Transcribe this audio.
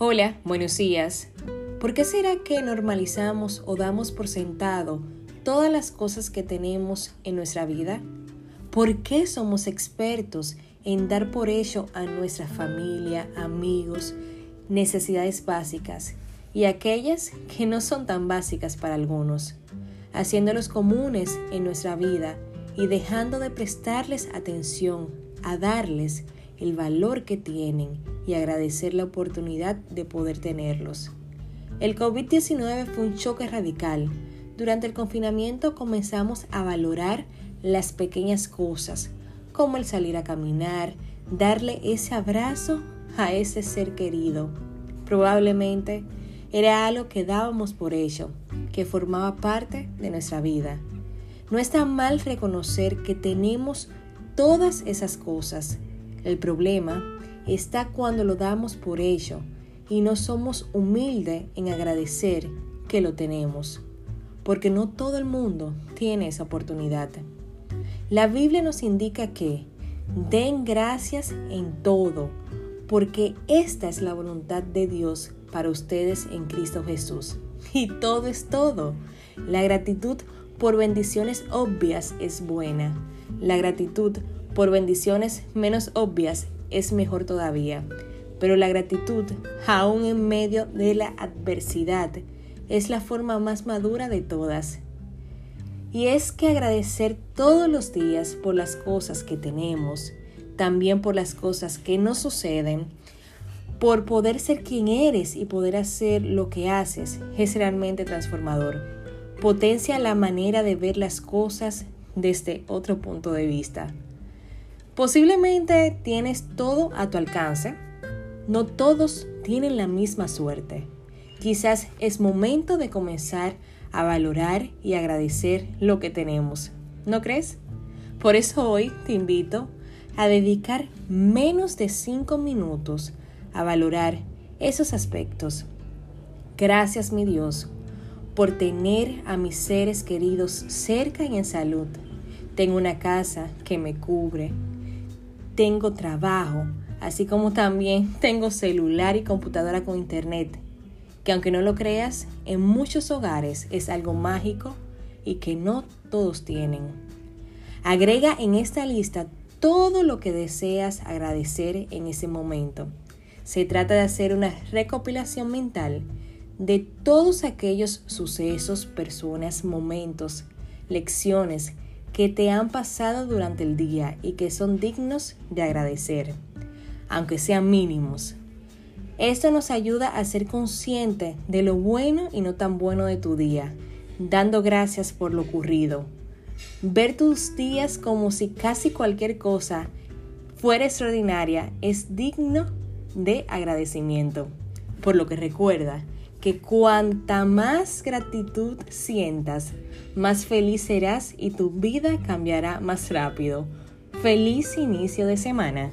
Hola, buenos días. ¿Por qué será que normalizamos o damos por sentado todas las cosas que tenemos en nuestra vida? ¿Por qué somos expertos en dar por ello a nuestra familia, amigos, necesidades básicas y aquellas que no son tan básicas para algunos, haciéndolos comunes en nuestra vida y dejando de prestarles atención, a darles el valor que tienen y agradecer la oportunidad de poder tenerlos. El COVID-19 fue un choque radical. Durante el confinamiento comenzamos a valorar las pequeñas cosas, como el salir a caminar, darle ese abrazo a ese ser querido. Probablemente era algo que dábamos por ello, que formaba parte de nuestra vida. No está mal reconocer que tenemos todas esas cosas el problema está cuando lo damos por ello y no somos humildes en agradecer que lo tenemos, porque no todo el mundo tiene esa oportunidad. La Biblia nos indica que den gracias en todo, porque esta es la voluntad de Dios para ustedes en Cristo Jesús. Y todo es todo. La gratitud por bendiciones obvias es buena. La gratitud por bendiciones menos obvias es mejor todavía. Pero la gratitud, aún en medio de la adversidad, es la forma más madura de todas. Y es que agradecer todos los días por las cosas que tenemos, también por las cosas que no suceden, por poder ser quien eres y poder hacer lo que haces, es realmente transformador. Potencia la manera de ver las cosas desde otro punto de vista. Posiblemente tienes todo a tu alcance. No todos tienen la misma suerte. Quizás es momento de comenzar a valorar y agradecer lo que tenemos. ¿No crees? Por eso hoy te invito a dedicar menos de 5 minutos a valorar esos aspectos. Gracias mi Dios por tener a mis seres queridos cerca y en salud. Tengo una casa que me cubre, tengo trabajo, así como también tengo celular y computadora con internet, que aunque no lo creas, en muchos hogares es algo mágico y que no todos tienen. Agrega en esta lista todo lo que deseas agradecer en ese momento. Se trata de hacer una recopilación mental de todos aquellos sucesos, personas, momentos, lecciones que te han pasado durante el día y que son dignos de agradecer, aunque sean mínimos. Esto nos ayuda a ser consciente de lo bueno y no tan bueno de tu día, dando gracias por lo ocurrido. Ver tus días como si casi cualquier cosa fuera extraordinaria es digno de agradecimiento. Por lo que recuerda que cuanta más gratitud sientas, más feliz serás y tu vida cambiará más rápido. Feliz inicio de semana.